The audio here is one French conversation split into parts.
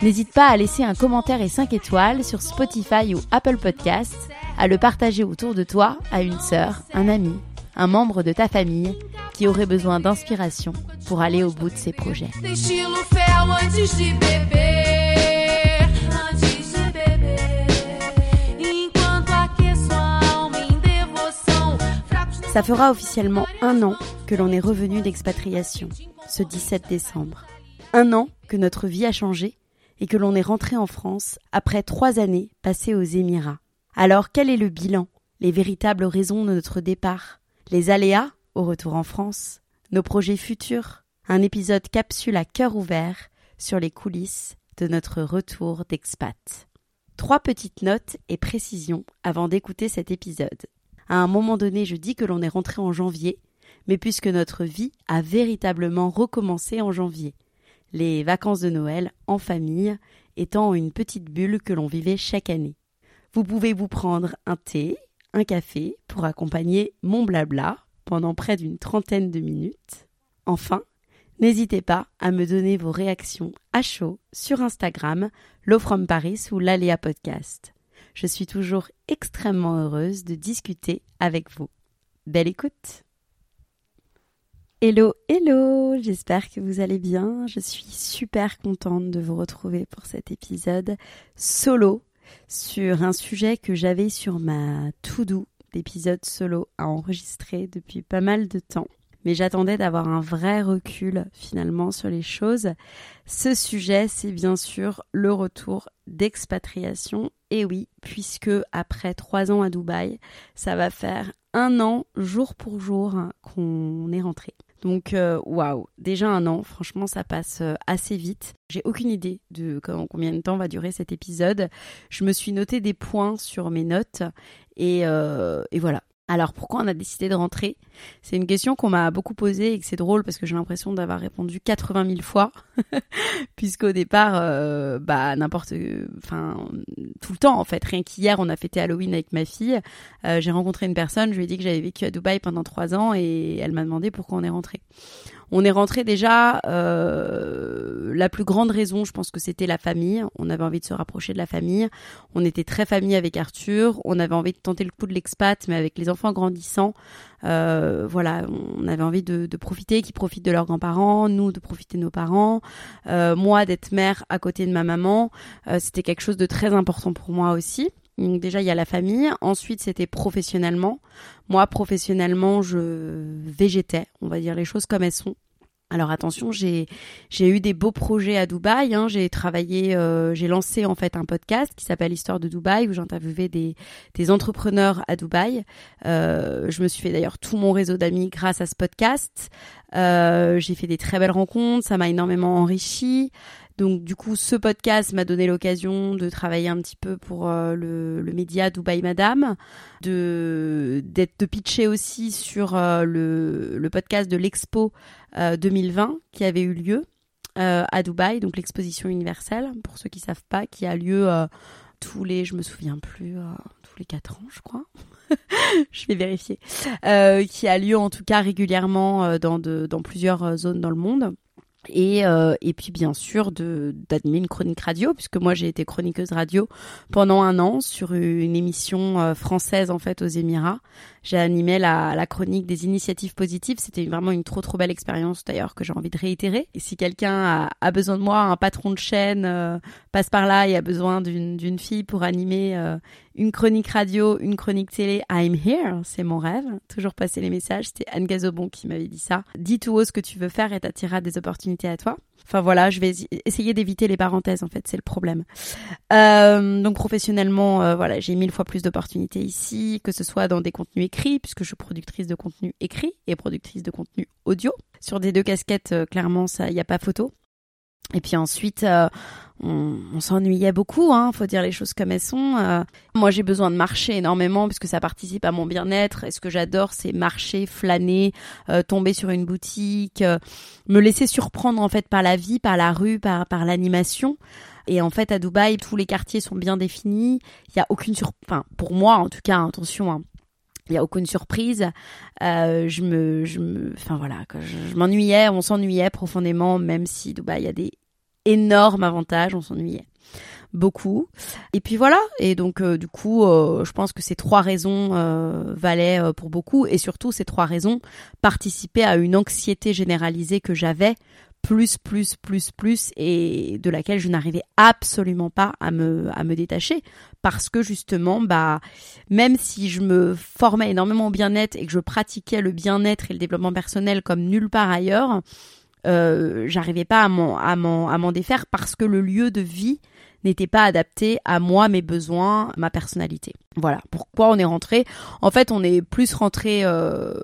N'hésite pas à laisser un commentaire et 5 étoiles sur Spotify ou Apple Podcasts, à le partager autour de toi à une sœur, un ami, un membre de ta famille qui aurait besoin d'inspiration pour aller au bout de ses projets. Ça fera officiellement un an que l'on est revenu d'expatriation, ce 17 décembre. Un an que notre vie a changé et que l'on est rentré en France après trois années passées aux Émirats. Alors quel est le bilan, les véritables raisons de notre départ, les aléas au retour en France, nos projets futurs, un épisode capsule à cœur ouvert sur les coulisses de notre retour d'expat. Trois petites notes et précisions avant d'écouter cet épisode. À un moment donné, je dis que l'on est rentré en janvier, mais puisque notre vie a véritablement recommencé en janvier les vacances de Noël en famille étant une petite bulle que l'on vivait chaque année. Vous pouvez vous prendre un thé, un café pour accompagner mon blabla pendant près d'une trentaine de minutes. Enfin, n'hésitez pas à me donner vos réactions à chaud sur Instagram, Low From Paris ou l'Aléa Podcast. Je suis toujours extrêmement heureuse de discuter avec vous. Belle écoute! Hello, hello, j'espère que vous allez bien. Je suis super contente de vous retrouver pour cet épisode solo sur un sujet que j'avais sur ma to-do d'épisode solo à enregistrer depuis pas mal de temps. Mais j'attendais d'avoir un vrai recul finalement sur les choses. Ce sujet, c'est bien sûr le retour d'expatriation. Et oui, puisque après trois ans à Dubaï, ça va faire un an jour pour jour qu'on est rentré. Donc, euh, waouh, déjà un an, franchement, ça passe euh, assez vite. J'ai aucune idée de combien de temps va durer cet épisode. Je me suis noté des points sur mes notes et, euh, et voilà. Alors pourquoi on a décidé de rentrer? C'est une question qu'on m'a beaucoup posée et que c'est drôle parce que j'ai l'impression d'avoir répondu 80 000 fois, puisqu'au départ, euh, bah n'importe, enfin tout le temps en fait. Rien qu'hier, on a fêté Halloween avec ma fille. Euh, j'ai rencontré une personne, je lui ai dit que j'avais vécu à Dubaï pendant trois ans et elle m'a demandé pourquoi on est rentré. On est rentré déjà. Euh, la plus grande raison, je pense que c'était la famille. On avait envie de se rapprocher de la famille. On était très famille avec Arthur. On avait envie de tenter le coup de l'expat, mais avec les enfants grandissants, euh, voilà, on avait envie de, de profiter, qu'ils profitent de leurs grands-parents, nous de profiter de nos parents, euh, moi d'être mère à côté de ma maman. Euh, c'était quelque chose de très important pour moi aussi. Donc déjà il y a la famille, ensuite c'était professionnellement. Moi professionnellement je végétais, on va dire les choses comme elles sont. Alors attention, j'ai j'ai eu des beaux projets à Dubaï. Hein. J'ai travaillé, euh, j'ai lancé en fait un podcast qui s'appelle Histoire de Dubaï où j'interviewais des des entrepreneurs à Dubaï. Euh, je me suis fait d'ailleurs tout mon réseau d'amis grâce à ce podcast. Euh, j'ai fait des très belles rencontres, ça m'a énormément enrichi. Donc du coup, ce podcast m'a donné l'occasion de travailler un petit peu pour euh, le, média Dubaï Madame, de d'être de pitcher aussi sur euh, le, le, podcast de l'expo 2020 euh, qui avait eu lieu à Dubaï, donc l'exposition universelle. Pour ceux qui savent pas, qui a lieu tous les, je me souviens plus, tous les quatre ans, je crois. je vais vérifier, qui a lieu en tout cas régulièrement dans, de, dans plusieurs zones dans le monde et, euh, et puis bien sûr d'animer une chronique radio puisque moi j'ai été chroniqueuse radio pendant un an sur une émission euh, française en fait aux Émirats j'ai animé la, la, chronique des initiatives positives. C'était vraiment une trop trop belle expérience d'ailleurs que j'ai envie de réitérer. Et si quelqu'un a, a, besoin de moi, un patron de chaîne euh, passe par là et a besoin d'une fille pour animer euh, une chronique radio, une chronique télé, I'm here, c'est mon rêve. Toujours passer les messages. C'était Anne Gazobon qui m'avait dit ça. Dis tout haut ce que tu veux faire et t'attirera des opportunités à toi. Enfin voilà, je vais essayer d'éviter les parenthèses en fait, c'est le problème. Euh, donc professionnellement, euh, voilà, j'ai mille fois plus d'opportunités ici, que ce soit dans des contenus écrits, puisque je suis productrice de contenu écrit et productrice de contenu audio. Sur des deux casquettes, euh, clairement, ça, il n'y a pas photo. Et puis ensuite, euh, on, s'ennuyait beaucoup, hein, faut dire les choses comme elles sont. Euh, moi, j'ai besoin de marcher énormément puisque ça participe à mon bien-être. Et ce que j'adore, c'est marcher, flâner, euh, tomber sur une boutique, me laisser surprendre en fait par la vie, par la rue, par par l'animation. Et en fait, à Dubaï, tous les quartiers sont bien définis. Il y a aucune sur, enfin, pour moi en tout cas, attention. Hein, il y a aucune surprise. Euh, je me, je me, enfin voilà, je, je m'ennuyais, on s'ennuyait profondément, même si Dubaï y a des énormes avantages, on s'ennuyait beaucoup. Et puis voilà. Et donc euh, du coup, euh, je pense que ces trois raisons euh, valaient pour beaucoup, et surtout ces trois raisons participaient à une anxiété généralisée que j'avais plus, plus, plus, plus, et de laquelle je n'arrivais absolument pas à me, à me détacher, parce que justement, bah, même si je me formais énormément au bien-être et que je pratiquais le bien-être et le développement personnel comme nulle part ailleurs, euh, j'arrivais pas à m'en, à m'en, à m'en défaire parce que le lieu de vie n'était pas adapté à moi, mes besoins, ma personnalité. Voilà pourquoi on est rentré? En fait, on est plus rentré euh,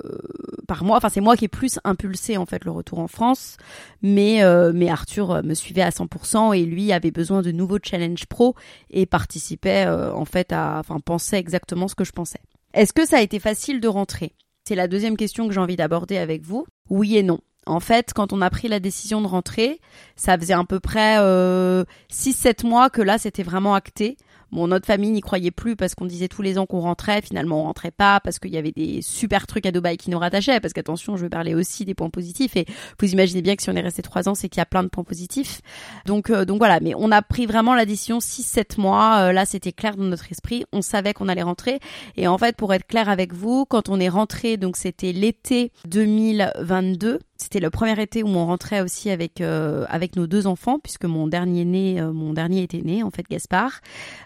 par moi. Enfin, c'est moi qui ai plus impulsé en fait le retour en France, mais euh, mais Arthur me suivait à 100% et lui avait besoin de nouveaux challenges pro et participait en fait à, enfin, pensait exactement ce que je pensais. Est-ce que ça a été facile de rentrer? C'est la deuxième question que j'ai envie d'aborder avec vous. Oui et non. En fait, quand on a pris la décision de rentrer, ça faisait à peu près euh, 6-7 mois que là, c'était vraiment acté. Bon, notre famille n'y croyait plus parce qu'on disait tous les ans qu'on rentrait. Finalement, on rentrait pas parce qu'il y avait des super trucs à Dubaï qui nous rattachaient. Parce qu'attention, je vais parler aussi des points positifs. Et vous imaginez bien que si on est resté trois ans, c'est qu'il y a plein de points positifs. Donc, euh, donc voilà. Mais on a pris vraiment la décision 6-7 mois. Euh, là, c'était clair dans notre esprit. On savait qu'on allait rentrer. Et en fait, pour être clair avec vous, quand on est rentré, donc c'était l'été 2022. C'était le premier été où on rentrait aussi avec euh, avec nos deux enfants puisque mon dernier né, euh, mon dernier était né en fait Gaspard.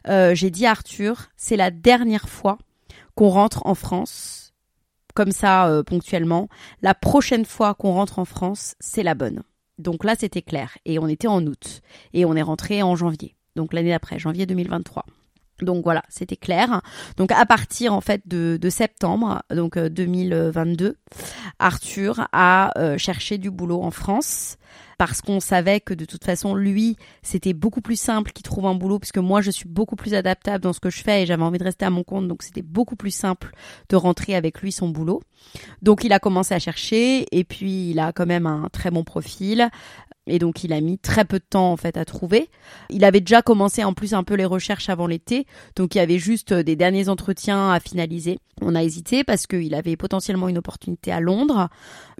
Euh, j'ai dit à Arthur, c'est la dernière fois qu'on rentre en France comme ça ponctuellement. La prochaine fois qu'on rentre en France, c'est la bonne. Donc là, c'était clair et on était en août et on est rentré en janvier. Donc l'année d'après, janvier 2023. Donc voilà, c'était clair. Donc à partir en fait de, de septembre, donc 2022, euh, Arthur a euh, cherché du boulot en France parce qu'on savait que de toute façon lui c'était beaucoup plus simple qu'il trouve un boulot puisque moi je suis beaucoup plus adaptable dans ce que je fais et j'avais envie de rester à mon compte donc c'était beaucoup plus simple de rentrer avec lui son boulot. Donc il a commencé à chercher et puis il a quand même un très bon profil. Et donc il a mis très peu de temps en fait à trouver. Il avait déjà commencé en plus un peu les recherches avant l'été, donc il y avait juste des derniers entretiens à finaliser. On a hésité parce qu'il avait potentiellement une opportunité à Londres,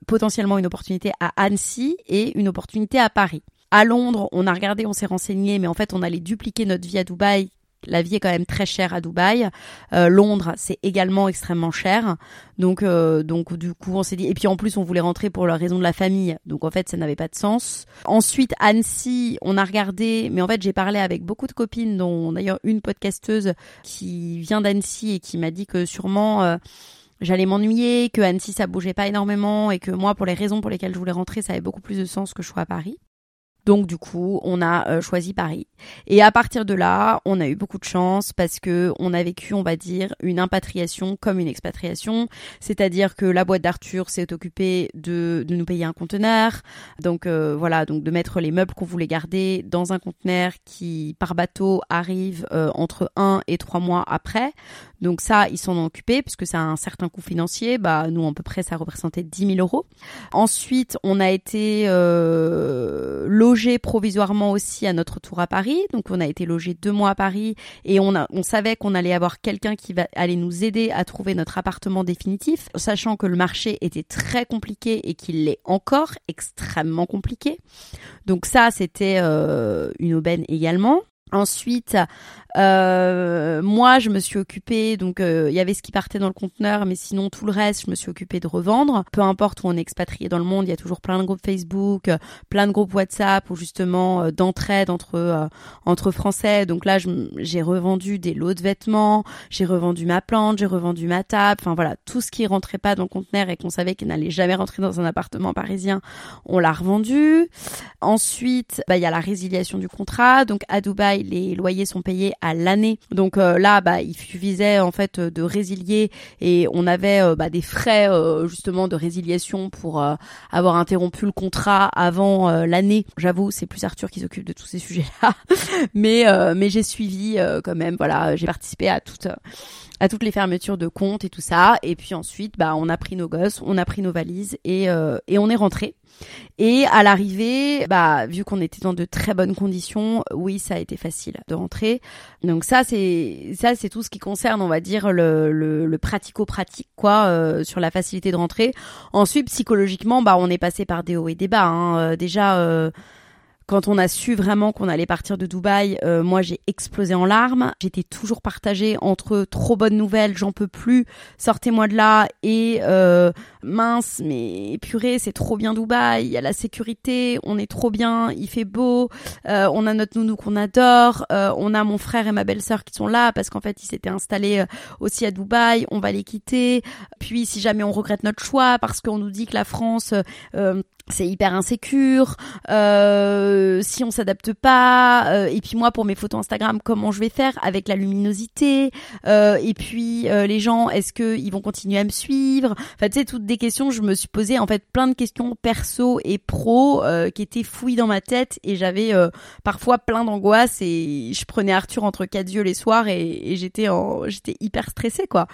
potentiellement une opportunité à Annecy et une opportunité à Paris. À Londres, on a regardé, on s'est renseigné, mais en fait, on allait dupliquer notre vie à Dubaï la vie est quand même très chère à Dubaï. Euh, Londres, c'est également extrêmement cher. Donc, euh, donc du coup, on s'est dit. Et puis en plus, on voulait rentrer pour la raison de la famille. Donc en fait, ça n'avait pas de sens. Ensuite, Annecy, on a regardé. Mais en fait, j'ai parlé avec beaucoup de copines, dont d'ailleurs une podcasteuse qui vient d'Annecy et qui m'a dit que sûrement. Euh, j'allais m'ennuyer, que Annecy ça bougeait pas énormément et que moi pour les raisons pour lesquelles je voulais rentrer, ça avait beaucoup plus de sens que je sois à Paris. Donc du coup, on a euh, choisi Paris. Et à partir de là, on a eu beaucoup de chance parce que on a vécu, on va dire, une impatriation comme une expatriation, c'est-à-dire que la boîte d'Arthur s'est occupée de, de nous payer un conteneur, donc euh, voilà, donc de mettre les meubles qu'on voulait garder dans un conteneur qui par bateau arrive euh, entre un et trois mois après. Donc ça, ils s'en ont occupés puisque ça a un certain coût financier. Bah nous, à peu près, ça représentait 10 000 euros. Ensuite, on a été logé provisoirement aussi à notre tour à Paris. Donc on a été logé deux mois à Paris et on, a, on savait qu'on allait avoir quelqu'un qui va aller nous aider à trouver notre appartement définitif, sachant que le marché était très compliqué et qu'il l'est encore extrêmement compliqué. Donc ça, c'était euh, une aubaine également. Ensuite, euh, moi, je me suis occupée, donc euh, il y avait ce qui partait dans le conteneur, mais sinon tout le reste, je me suis occupée de revendre. Peu importe où on est expatrié dans le monde, il y a toujours plein de groupes Facebook, euh, plein de groupes WhatsApp ou justement euh, d'entraide entre entre Français. Donc là, j'ai revendu des lots de vêtements, j'ai revendu ma plante, j'ai revendu ma table. Enfin voilà, tout ce qui rentrait pas dans le conteneur et qu'on savait qu'il n'allait jamais rentrer dans un appartement parisien, on l'a revendu. Ensuite, bah, il y a la résiliation du contrat. Donc à Dubaï, les loyers sont payés à l'année. Donc euh, là, bah, il suffisait en fait de résilier et on avait euh, bah, des frais euh, justement de résiliation pour avoir interrompu le contrat avant l'année. J'avoue, c'est plus Arthur qui s'occupe de tous ces sujets-là, mais mais j'ai suivi quand même. Voilà, j'ai participé à toutes à toutes les fermetures de comptes et tout ça. Et puis ensuite, bah, on a pris nos gosses, on a pris nos valises et, et on est rentré. Et à l'arrivée, bah, vu qu'on était dans de très bonnes conditions, oui, ça a été facile de rentrer. Donc ça, c'est ça, c'est tout ce qui concerne, on va dire, le, le, pratico-pratique, quoi, euh, sur la facilité de rentrer. Ensuite, psychologiquement, bah, on est passé par des hauts et des bas. Hein. Euh, déjà. Euh, quand on a su vraiment qu'on allait partir de Dubaï, euh, moi j'ai explosé en larmes. J'étais toujours partagée entre trop bonnes nouvelles, j'en peux plus, sortez-moi de là et euh, mince, mais purée, c'est trop bien Dubaï, il y a la sécurité, on est trop bien, il fait beau, euh, on a notre nounou qu'on adore, on a mon frère et ma belle-sœur qui sont là parce qu'en fait ils s'étaient installés aussi à Dubaï, on va les quitter. Puis si jamais on regrette notre choix parce qu'on nous dit que la France c'est hyper insécure. Euh, si on s'adapte pas, euh, et puis moi pour mes photos Instagram, comment je vais faire avec la luminosité euh, Et puis euh, les gens, est-ce que ils vont continuer à me suivre? Enfin, tu sais, toutes des questions. Je me suis posé en fait plein de questions perso et pro euh, qui étaient fouilles dans ma tête, et j'avais parfois plein d'angoisse et je prenais Arthur entre quatre yeux les soirs et, et j'étais en, j'étais hyper stressée quoi.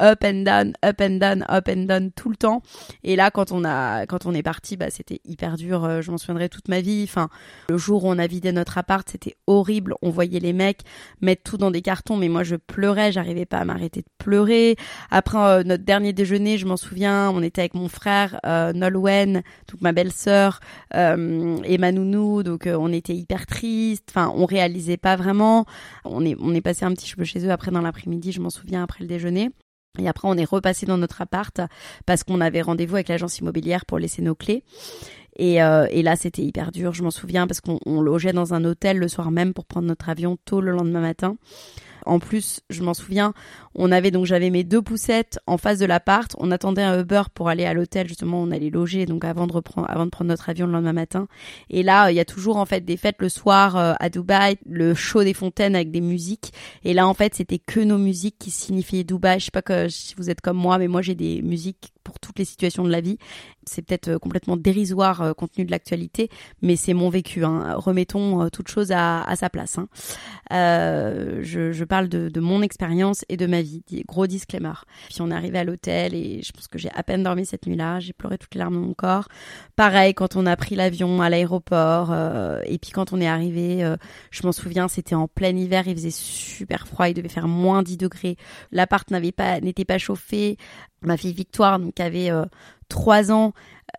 Up and down, up and down, up and down tout le temps. Et là, quand on a, quand on est parti, bah c'était hyper dur. Euh, je m'en souviendrai toute ma vie. Enfin, le jour où on a vidé notre appart, c'était horrible. On voyait les mecs mettre tout dans des cartons, mais moi je pleurais, j'arrivais pas à m'arrêter de pleurer. Après euh, notre dernier déjeuner, je m'en souviens, on était avec mon frère euh, Nolwenn, donc ma belle-sœur euh, et ma nounou, donc on était hyper triste. Enfin, on réalisait pas vraiment. On est on est passé un petit peu chez eux après dans l'après-midi, je m'en souviens après le déjeuner. Et après, on est repassé dans notre appart parce qu'on avait rendez-vous avec l'agence immobilière pour laisser nos clés. Et, euh, là, c'était hyper dur, je m'en souviens, parce qu'on logeait dans un hôtel le soir même pour prendre notre avion tôt le lendemain matin. En plus, je m'en souviens, on avait donc j'avais mes deux poussettes en face de l'appart. On attendait un Uber pour aller à l'hôtel justement. On allait loger donc avant de reprendre, avant de prendre notre avion le lendemain matin. Et là, il y a toujours en fait des fêtes le soir euh, à Dubaï, le show des fontaines avec des musiques. Et là, en fait, c'était que nos musiques qui signifiaient Dubaï. Je sais pas que si vous êtes comme moi, mais moi j'ai des musiques pour toutes les situations de la vie. C'est peut-être euh, complètement dérisoire euh, compte tenu de l'actualité, mais c'est mon vécu. Hein. Remettons euh, toute chose à, sa place. Hein. je, je, parle de, mon expérience et de ma vie. Gros disclaimer. Puis on est arrivé à l'hôtel et je pense que j'ai à peine dormi cette nuit-là. J'ai pleuré toutes les larmes de mon corps. Pareil quand on a pris l'avion à l'aéroport et puis quand on est arrivé, je m'en souviens, c'était en plein hiver, il faisait super froid, il devait faire moins 10 degrés. L'appart n'avait pas n'était pas chauffé. Ma fille Victoire, qui avait euh, trois ans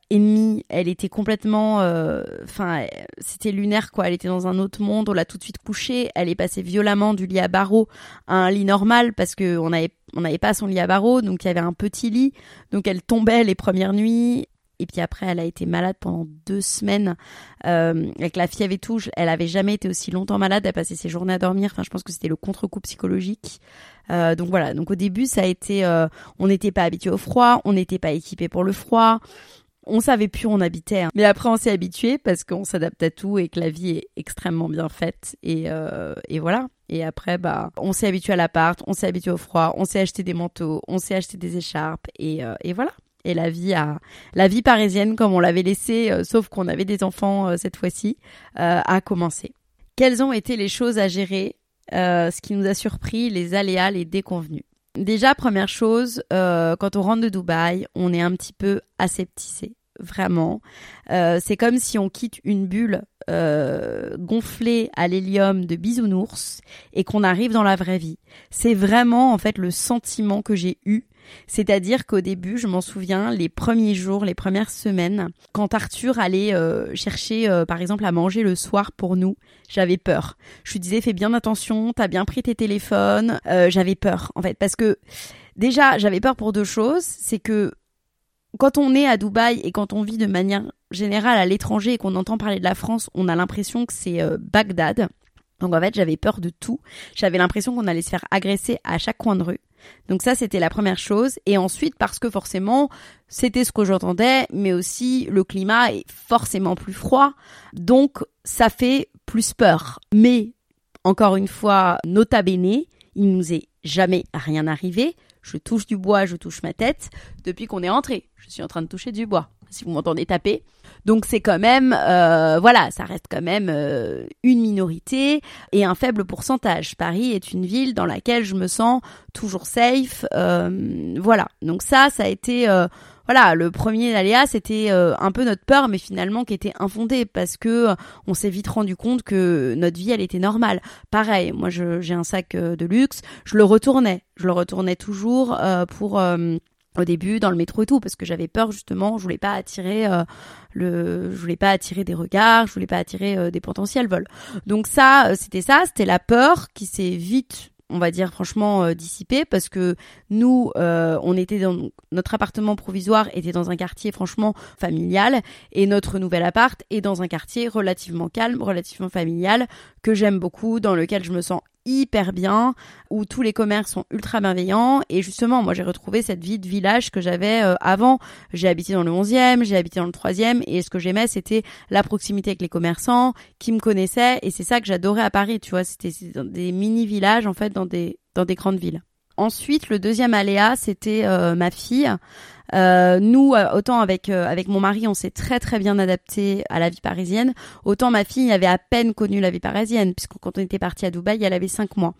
et demi, elle était complètement, euh, enfin, c'était lunaire quoi. Elle était dans un autre monde. On l'a tout de suite couchée. Elle est passée violemment du lit à barreaux à un lit normal parce que on avait on n'avait pas son lit à barreaux, donc il y avait un petit lit. Donc elle tombait les premières nuits. Et puis après elle a été malade pendant deux semaines euh, avec la fièvre et tout. Elle avait jamais été aussi longtemps malade. Elle passait ses journées à dormir. Enfin, je pense que c'était le contre-coup psychologique. Euh, donc voilà. Donc au début, ça a été, euh, on n'était pas habitué au froid, on n'était pas équipé pour le froid. On savait plus où on habitait, hein. mais après on s'est habitué parce qu'on s'adapte à tout et que la vie est extrêmement bien faite et, voilà. Et après bah on s'est habitué à l'appart, on s'est habitué au froid, on s'est acheté des manteaux, on s'est acheté des écharpes et voilà. Et la vie a la vie parisienne comme on l'avait laissé, euh, sauf qu'on avait des enfants euh, cette fois-ci, a commencé. Quelles ont été les choses à gérer Ce qui nous a surpris, les aléas, les déconvenus? Déjà, première chose, euh, quand on rentre de Dubaï, on est un petit peu aseptisé, vraiment. Euh, c'est comme si on quitte une bulle euh, gonflée à l'hélium de bisounours et qu'on arrive dans la vraie vie. C'est vraiment en fait le sentiment que j'ai eu c'est-à-dire qu'au début, je m'en souviens, les premiers jours, les premières semaines, quand Arthur allait euh, chercher, euh, par exemple, à manger le soir pour nous, j'avais peur. Je lui disais, fais bien attention, t'as bien pris tes téléphones. Euh, j'avais peur, en fait, parce que déjà, j'avais peur pour deux choses. C'est que quand on est à Dubaï et quand on vit de manière générale à l'étranger et qu'on entend parler de la France, on a l'impression que c'est Bagdad. Donc en fait, j'avais peur de tout. J'avais l'impression qu'on allait se faire agresser à chaque coin de rue. Donc ça, c'était la première chose. Et ensuite, parce que forcément, c'était ce que j'entendais, mais aussi le climat est forcément plus froid. Donc ça fait plus peur. Mais, encore une fois, nota bene, il nous est jamais rien arrivé. Je touche du bois, je touche ma tête. Depuis qu'on est entré, je suis en train de toucher du bois. Si vous m'entendez taper, donc c'est quand même, euh, voilà, ça reste quand même euh, une minorité et un faible pourcentage. Paris est une ville dans laquelle je me sens toujours safe. Euh, voilà, donc ça, ça a été voilà, le premier aléa, c'était un peu notre peur, mais finalement qui était infondée parce que on s'est vite rendu compte que notre vie, elle était normale. Pareil, moi, j'ai un sac de luxe, je le retournais, je le retournais toujours pour au début dans le métro et tout parce que j'avais peur justement je voulais pas attirer euh, le je voulais pas attirer des regards je voulais pas attirer euh, des potentiels vols. Donc ça euh, c'était ça c'était la peur qui s'est vite on va dire franchement dissipée parce que nous on était dans notre appartement provisoire était dans un quartier franchement familial et notre nouvel appart est dans un quartier relativement calme relativement familial que j'aime beaucoup dans lequel je me sens hyper bien, où tous les commerces sont ultra bienveillants. Et justement, moi, j'ai retrouvé cette vie de village que j'avais euh, avant. J'ai habité dans le 11e, j'ai habité dans le 3e, et ce que j'aimais, c'était la proximité avec les commerçants qui me connaissaient. Et c'est ça que j'adorais à Paris, tu vois. C'était des mini-villages, en fait, dans des, dans des grandes villes. Ensuite, le deuxième aléa, c'était euh, ma fille. Euh, nous, euh, autant avec euh, avec mon mari, on s'est très très bien adapté à la vie parisienne. Autant ma fille avait à peine connu la vie parisienne, puisque quand on était parti à Dubaï, elle avait cinq mois.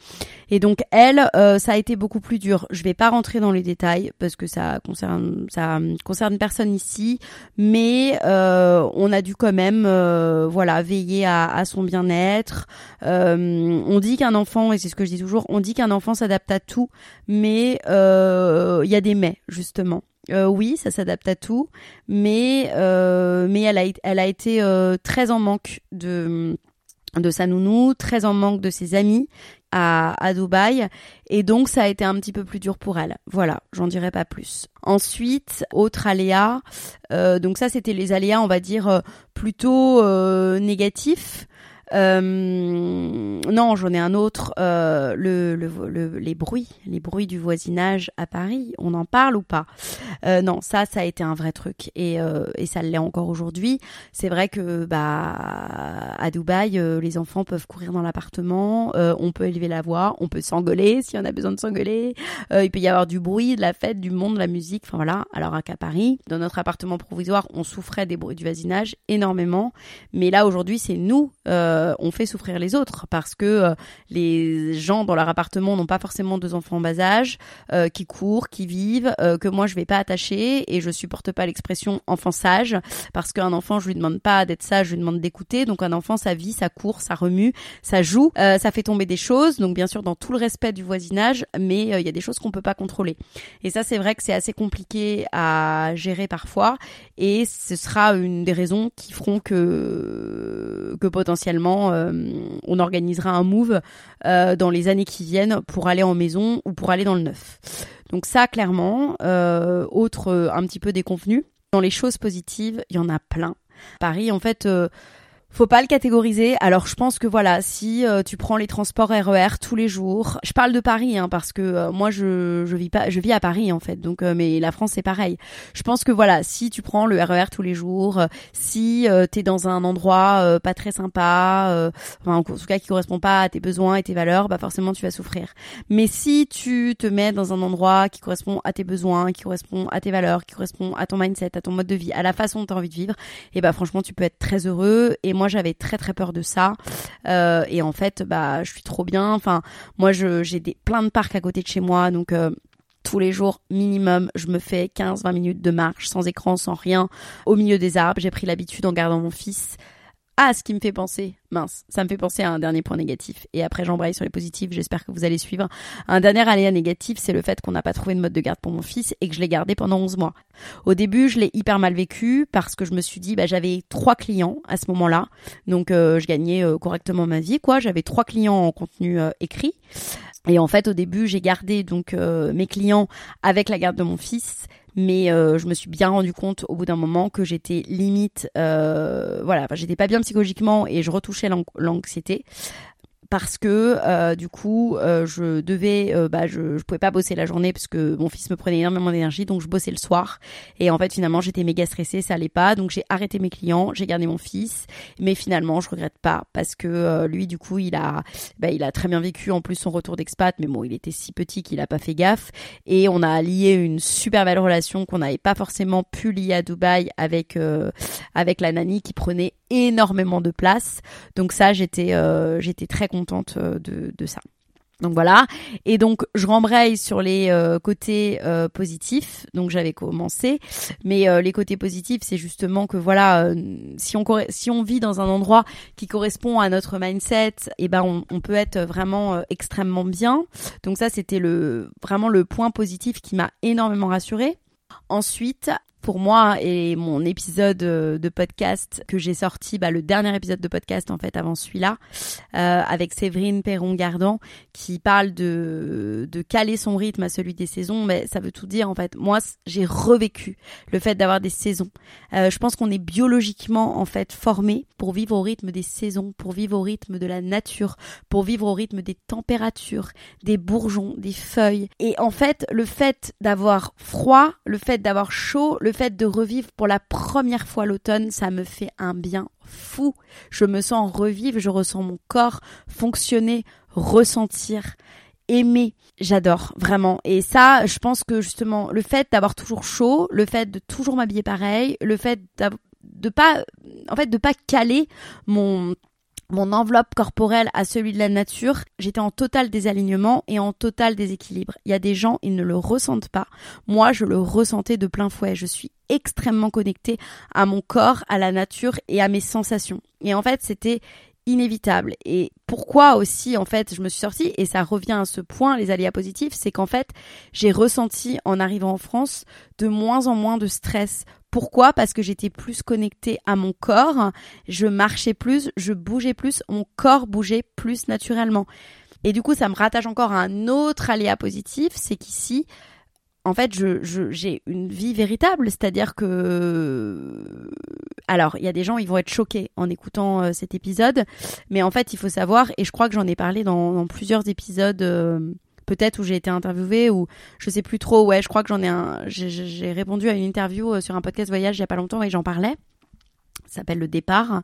Et donc elle, ça a été beaucoup plus dur. Je vais pas rentrer dans les détails parce que ça concerne ça concerne personne ici, mais on a dû quand même voilà veiller à, à son bien-être. on dit qu'un enfant, et c'est ce que je dis toujours, on dit qu'un enfant s'adapte à tout, mais il y a des mais justement. Euh, oui, ça s'adapte à tout, mais euh, mais elle a elle a été euh, très en manque de de sa nounou, très en manque de ses amis à, à Dubaï, et donc ça a été un petit peu plus dur pour elle. Voilà, j'en dirai pas plus. Ensuite, autre aléa, donc ça c'était les aléas, on va dire plutôt négatifs. Euh, non, j'en ai un autre. Euh, le, le, les bruits, les bruits du voisinage à Paris, on en parle ou pas? Euh, Non, ça, ça a été un vrai truc et, et ça l'est encore aujourd'hui. C'est vrai que bah à Dubaï, les enfants peuvent courir dans l'appartement, on peut élever la voix, on peut s'engueuler si on a besoin de s'engueuler. il peut y avoir du bruit, de la fête, du monde, de la musique. Enfin voilà. Alors qu'à Paris, dans notre appartement provisoire, on souffrait des bruits du voisinage énormément, mais là aujourd'hui, c'est nous. Euh, euh, on fait souffrir les autres parce que euh, les gens dans leur appartement n'ont pas forcément deux enfants en bas âge, euh, qui courent, qui vivent, que moi je vais pas attacher et je supporte pas l'expression enfant sage parce qu'un enfant je lui demande pas d'être sage, je lui demande d'écouter. Donc un enfant ça vit, ça court, ça remue, ça joue, ça fait tomber des choses. Donc bien sûr dans tout le respect du voisinage, mais il y a des choses qu'on peut pas contrôler. Et ça c'est vrai que c'est assez compliqué à gérer parfois et ce sera une des raisons qui feront que que potentiellement euh, on organisera un move euh, dans les années qui viennent pour aller en maison ou pour aller dans le neuf. Donc ça, clairement, euh, autre un petit peu déconvenu. Dans les choses positives, il y en a plein. Paris, en fait, faut pas le catégoriser. Alors je pense que voilà, si euh, tu prends les transports RER e tous les jours, je parle de Paris hein, parce que euh, moi je je vis pas je vis à Paris en fait. Donc euh, mais la France c'est pareil. Je pense que voilà, si tu prends le RER e tous les jours, si tu es dans un endroit pas très sympa, enfin en tout cas qui correspond pas à tes besoins et tes valeurs, bah forcément tu vas souffrir. Mais si tu te mets dans un endroit qui correspond à tes besoins, qui correspond à tes valeurs, qui correspond à ton mindset, à ton mode de vie, à la façon dont tu as envie de vivre, et bah franchement tu peux être très heureux et moi j'avais très très peur de ça euh, et en fait bah je suis trop bien enfin moi j'ai des plein de parcs à côté de chez moi donc euh, tous les jours minimum, je me fais 15-20 minutes de marche sans écran, sans rien, au milieu des arbres. J'ai pris l'habitude en gardant mon fils. Ah, ce qui me fait penser, mince, ça me fait penser à un dernier point négatif. Et après, j'embraye sur les positifs, j'espère que vous allez suivre. Un dernier aléa négatif, c'est le fait qu'on n'a pas trouvé de mode de garde pour mon fils et que je l'ai gardé pendant 11 mois. Au début, je l'ai hyper mal vécu parce que je me suis dit, bah, j'avais trois clients à ce moment-là. Donc, euh, je gagnais euh, correctement ma vie, quoi. J'avais trois clients en contenu euh, écrit. Et en fait, au début, j'ai gardé donc mes clients avec la garde de mon fils mais euh, je me suis bien rendu compte au bout d'un moment que j'étais limite euh, voilà. J'étais pas bien psychologiquement et je retouchais l'anxiété parce que euh, du coup euh, je devais euh, bah je, je pouvais pas bosser la journée parce que mon fils me prenait énormément d'énergie donc je bossais le soir. Et en fait finalement j'étais méga stressée ça allait pas. Donc j'ai arrêté mes clients j'ai gardé mon fils. Mais finalement je regrette pas parce que lui du coup il a bah, il a très bien vécu en plus son retour d'expat. Mais bon il était si petit qu'il a pas fait gaffe. Et on a lié une super belle relation qu'on n'avait pas forcément pu lier à Dubaï avec avec la nanny qui prenait énormément de place donc ça j'étais j'étais très contente euh, de, ça. Donc voilà. Et donc je rembraye sur les euh, côtés euh, positifs. Donc j'avais commencé, mais les côtés positifs, c'est justement que voilà, si on si on vit dans un endroit qui correspond à notre mindset, et eh ben on, on, peut être vraiment extrêmement bien. Donc ça c'était le vraiment le point positif qui m'a énormément rassurée. Ensuite, pour moi et mon épisode euh, de podcast que j'ai sorti, bah, le dernier épisode de podcast en fait avant celui-là, euh, avec Séverine Perron-Gardan, qui parle de, de caler son rythme à celui des saisons, mais ça veut tout dire en fait. Moi, j'ai revécu le fait d'avoir des saisons. Euh, je pense qu'on est biologiquement en fait formé pour vivre au rythme des saisons, pour vivre au rythme de la nature, pour vivre au rythme des températures, des bourgeons, des feuilles. Et en fait, le fait d'avoir froid, le fait d'avoir chaud, fait de revivre pour la première fois l'automne, ça me fait un bien fou. Je me sens revivre, je ressens mon corps fonctionner, ressentir, aimer. J'adore vraiment. Et ça, je pense que justement, le fait d'avoir toujours chaud, le fait de toujours m'habiller pareil, le fait de pas, en fait, de pas caler mon mon enveloppe corporelle à celui de la nature, j'étais en total désalignement et en total déséquilibre. Il y a des gens, ils ne le ressentent pas. Moi, je le ressentais de plein fouet. Je suis extrêmement connectée à mon corps, à la nature et à mes sensations. Et en fait, c'était inévitable. Et pourquoi aussi, en fait, je me suis sortie, et ça revient à ce point, les aléas positifs, c'est qu'en fait, j'ai ressenti en arrivant en France de moins en moins de stress. Pourquoi? Parce que j'étais plus connectée à mon corps, je marchais plus, je bougeais plus, mon corps bougeait plus naturellement. Et du coup, ça me rattache encore à un autre aléa positif, c'est qu'ici, en fait, j'ai une vie véritable, c'est-à-dire que, alors, il y a des gens, ils vont être choqués en écoutant euh, cet épisode, mais en fait, il faut savoir, et je crois que j'en ai parlé dans, plusieurs épisodes, euh, peut-être où j'ai été interviewée ou je sais plus trop. Ouais, je crois que j'en ai un, j'ai, répondu à une interview euh, sur un podcast voyage il y a pas longtemps et j'en parlais ça s'appelle le départ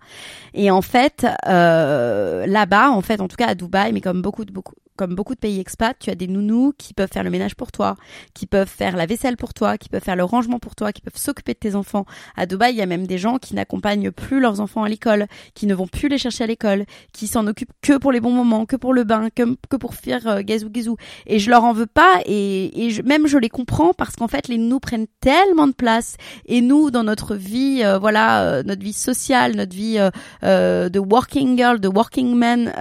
et en fait là-bas en fait en tout cas à Dubaï mais comme beaucoup de beaucoup comme beaucoup de pays expats, tu as des nounous qui peuvent faire le ménage pour toi, qui peuvent faire la vaisselle pour toi, qui peuvent faire le rangement pour toi, qui peuvent s'occuper de tes enfants. À Dubaï, il y a même des gens qui n'accompagnent plus leurs enfants à l'école, qui ne vont plus les chercher à l'école, qui s'en occupent que pour les bons moments, que pour le bain, que, que pour faire euh, gazou gazou. Et je leur en veux pas et, et même je les comprends parce qu'en fait les nounous prennent tellement de place et nous dans notre vie, euh, voilà, euh, notre vie sociale, notre vie euh, de working girl, de working man,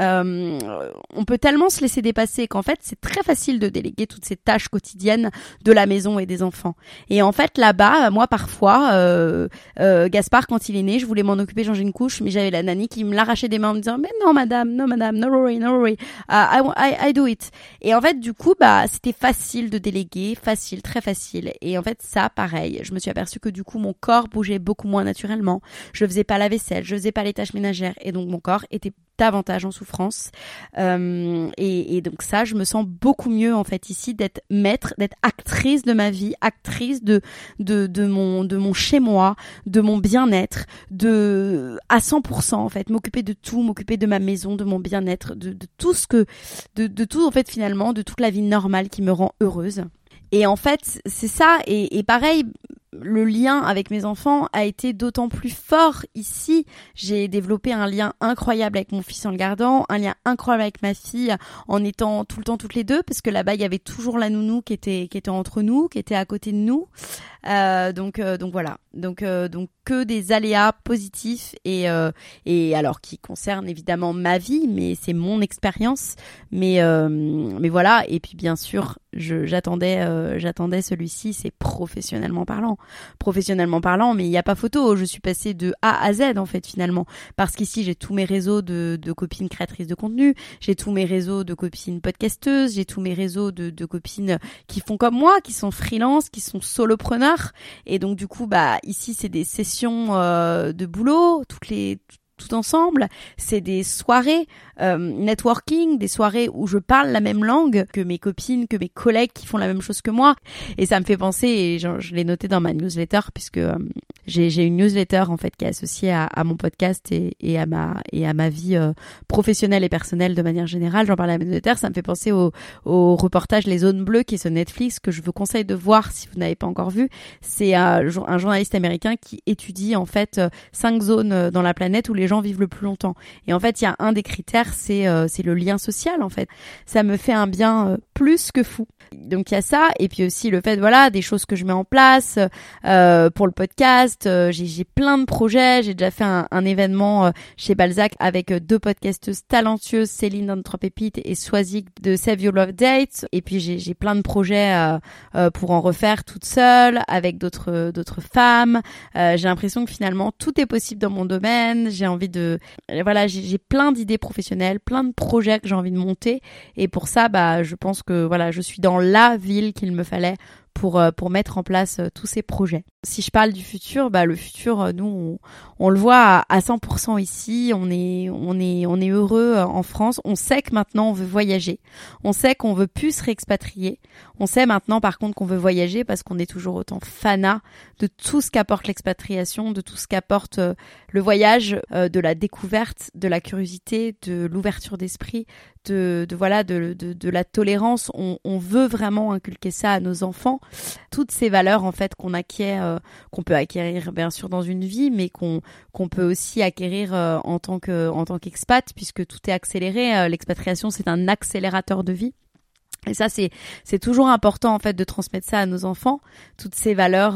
on peut tellement se laisser dépassé et qu'en fait c'est très facile de déléguer toutes ces tâches quotidiennes de la maison et des enfants. Et en fait là-bas, moi parfois, euh, euh, Gaspard quand il est né, je voulais m'en occuper, changer une couche, mais j'avais la nanny qui me l'arrachait des mains en me disant mais non madame, non madame, no worry, no worry, uh, I, I, I do it. Et en fait du coup bah c'était facile de déléguer, facile, très facile. Et en fait ça pareil, je me suis aperçue que du coup mon corps bougeait beaucoup moins naturellement. Je faisais pas la vaisselle, je faisais pas les tâches ménagères et donc mon corps était davantage en souffrance. Euh, et, donc ça, je me sens beaucoup mieux en fait ici d'être maître, d'être actrice de ma vie, actrice de de, de mon de mon chez moi, de mon bien-être, de à 100% en fait, m'occuper de tout, m'occuper de ma maison, de mon bien-être, de, de tout ce que de, de tout en fait finalement, de toute la vie normale qui me rend heureuse. Et en fait, c'est ça. Et, et pareil, le lien avec mes enfants a été d'autant plus fort ici. J'ai développé un lien incroyable avec mon fils en le gardant, un lien incroyable avec ma fille en étant tout le temps toutes les deux, parce que là-bas il y avait toujours la nounou qui était qui était entre nous, qui était à côté de nous. Euh, donc euh, donc voilà. Donc euh, donc que des aléas positifs et et alors qui concernent évidemment ma vie, mais c'est mon expérience. Mais mais voilà. Et puis bien sûr, j'attendais j'attendais celui-ci, c'est professionnellement parlant professionnellement parlant, mais il n'y a pas photo. Je suis passée de A à Z en fait finalement, parce qu'ici j'ai tous mes réseaux de, copines créatrices de contenu, j'ai tous mes réseaux de copines podcasteuses, j'ai tous mes réseaux de, copines qui font comme moi, qui sont freelance, qui sont solopreneurs, et donc du coup bah ici c'est des sessions euh, de boulot. Toutes les tout ensemble. C'est des soirées euh, networking, des soirées où je parle la même langue que mes copines, que mes collègues qui font la même chose que moi. Et ça me fait penser, et je, l'ai noté dans ma newsletter, puisque euh, j'ai une newsletter en fait qui est associée à, à mon podcast et, et, à ma et à ma vie euh, professionnelle et personnelle de manière générale. J'en parle à ma newsletter. Ça me fait penser au, au reportage Les Zones Bleues qui est sur Netflix que je vous conseille de voir si vous n'avez pas encore vu. C'est un, un journaliste américain qui étudie en fait cinq zones dans la planète où les gens vivent le plus longtemps. Et en fait, il y a un des critères, c'est euh, c'est le lien social en fait. Ça me fait un bien euh, plus que fou. Donc il y a ça et puis aussi le fait voilà des choses que je mets en place euh, pour le podcast. Euh, j'ai plein de projets. J'ai déjà fait un, un événement chez Balzac avec deux podcasteuses talentueuses, Céline pépites et Swazik de Save Your Love Dates. Et puis j'ai plein de projets pour en refaire toute seule avec d'autres d'autres femmes. j'ai l'impression que finalement tout est possible dans mon domaine. J'ai envie de voilà j'ai plein d'idées professionnelles, plein de projets que j'ai envie de monter et pour ça bah je pense que voilà je suis dans la ville qu'il me fallait pour, euh, pour mettre en place euh, tous ces projets. Si je parle du futur, bah, le futur, euh, nous, on, le voit à, 100% ici. On est, on, est, on est heureux en France. On sait que maintenant, on veut voyager. On sait qu'on veut plus se réexpatrier. On sait maintenant, par contre, qu'on veut voyager parce qu'on est toujours autant fanat de tout ce qu'apporte l'expatriation, de tout ce qu'apporte le voyage, de la découverte, de la curiosité, de l'ouverture d'esprit, de, voilà de, de, la tolérance. On, veut vraiment inculquer ça à nos enfants. Toutes ces valeurs en fait qu'on acquiert, euh, qu'on peut acquérir bien sûr dans une vie, mais qu'on peut aussi acquérir euh, en tant que en tant qu'expat, puisque tout est accéléré. Euh, l'expatriation c'est un accélérateur de vie. Et ça, c'est c'est toujours important en fait de transmettre ça à nos enfants, toutes ces valeurs,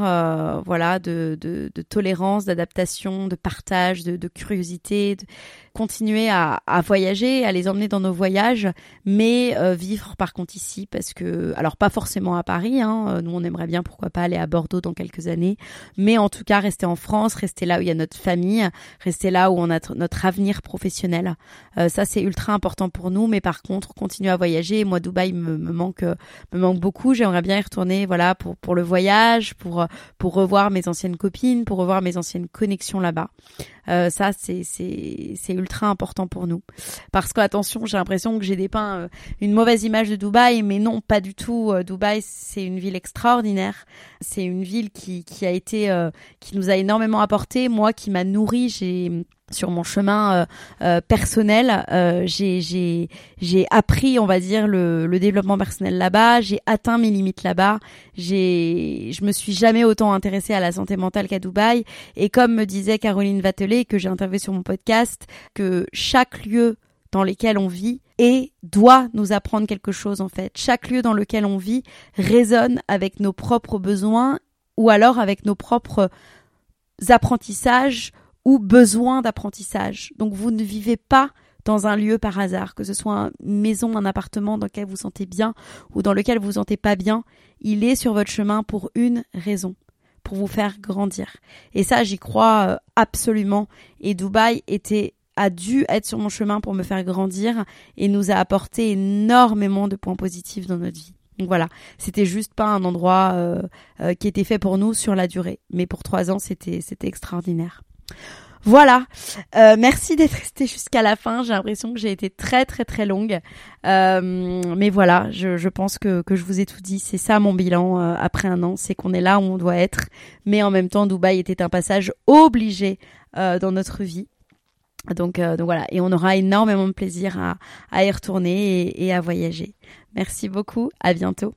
voilà, de, de, tolérance, d'adaptation, de partage, de, curiosité, continuer à, à, voyager, à les emmener dans nos voyages, mais euh, vivre par contre ici, parce que, alors pas forcément à Paris, hein, euh, nous on aimerait bien pourquoi pas aller à Bordeaux dans quelques années, mais en tout cas rester en France, rester là où il y a notre famille, rester là où on a notre avenir professionnel. ça c'est ultra important pour nous, mais par contre continuer à voyager. Moi Dubaï me me manque me manque beaucoup. J'aimerais bien y retourner, voilà, pour pour le voyage, pour pour revoir mes anciennes copines, pour revoir mes anciennes connexions là-bas. Euh, ça, c'est c'est c'est ultra important pour nous. Parce que attention, j'ai l'impression que j'ai dépeint euh, une mauvaise image de Dubaï, mais non, pas du tout. Euh, Dubaï, c'est une ville extraordinaire. C'est une ville qui qui a été qui nous a énormément apporté. Moi, qui m'a nourri. J'ai sur mon chemin euh, euh, personnel, euh, j'ai appris, on va dire, le, le développement personnel là-bas. J'ai atteint mes limites là-bas. J'ai, je me suis jamais autant intéressée à la santé mentale qu'à Dubaï. Et comme me disait Caroline Vatelet, que j'ai interviewé sur mon podcast, que chaque lieu dans lequel on vit et doit nous apprendre quelque chose en fait. Chaque lieu dans lequel on vit résonne avec nos propres besoins ou alors avec nos propres apprentissages ou besoin d'apprentissage. Donc vous ne vivez pas dans un lieu par hasard, que ce soit une maison, un appartement dans lequel vous vous sentez bien ou dans lequel vous vous sentez pas bien, il est sur votre chemin pour une raison, pour vous faire grandir. Et ça, j'y crois euh, absolument. Et Dubaï était a dû être sur mon chemin pour me faire grandir et nous a apporté énormément de points positifs dans notre vie. Donc voilà, c'était juste pas un endroit euh, euh, qui était fait pour nous sur la durée, mais pour trois ans, c'était c'était extraordinaire. Voilà, euh, merci d'être resté jusqu'à la fin. J'ai l'impression que j'ai été très très très longue, mais voilà, je, pense que, je vous ai tout dit. C'est ça mon bilan après un an, c'est qu'on est là où on doit être, mais en même temps, Dubaï était un passage obligé dans notre vie. Donc, voilà, et on aura énormément de plaisir à, y retourner et, et à voyager. Merci beaucoup, à bientôt.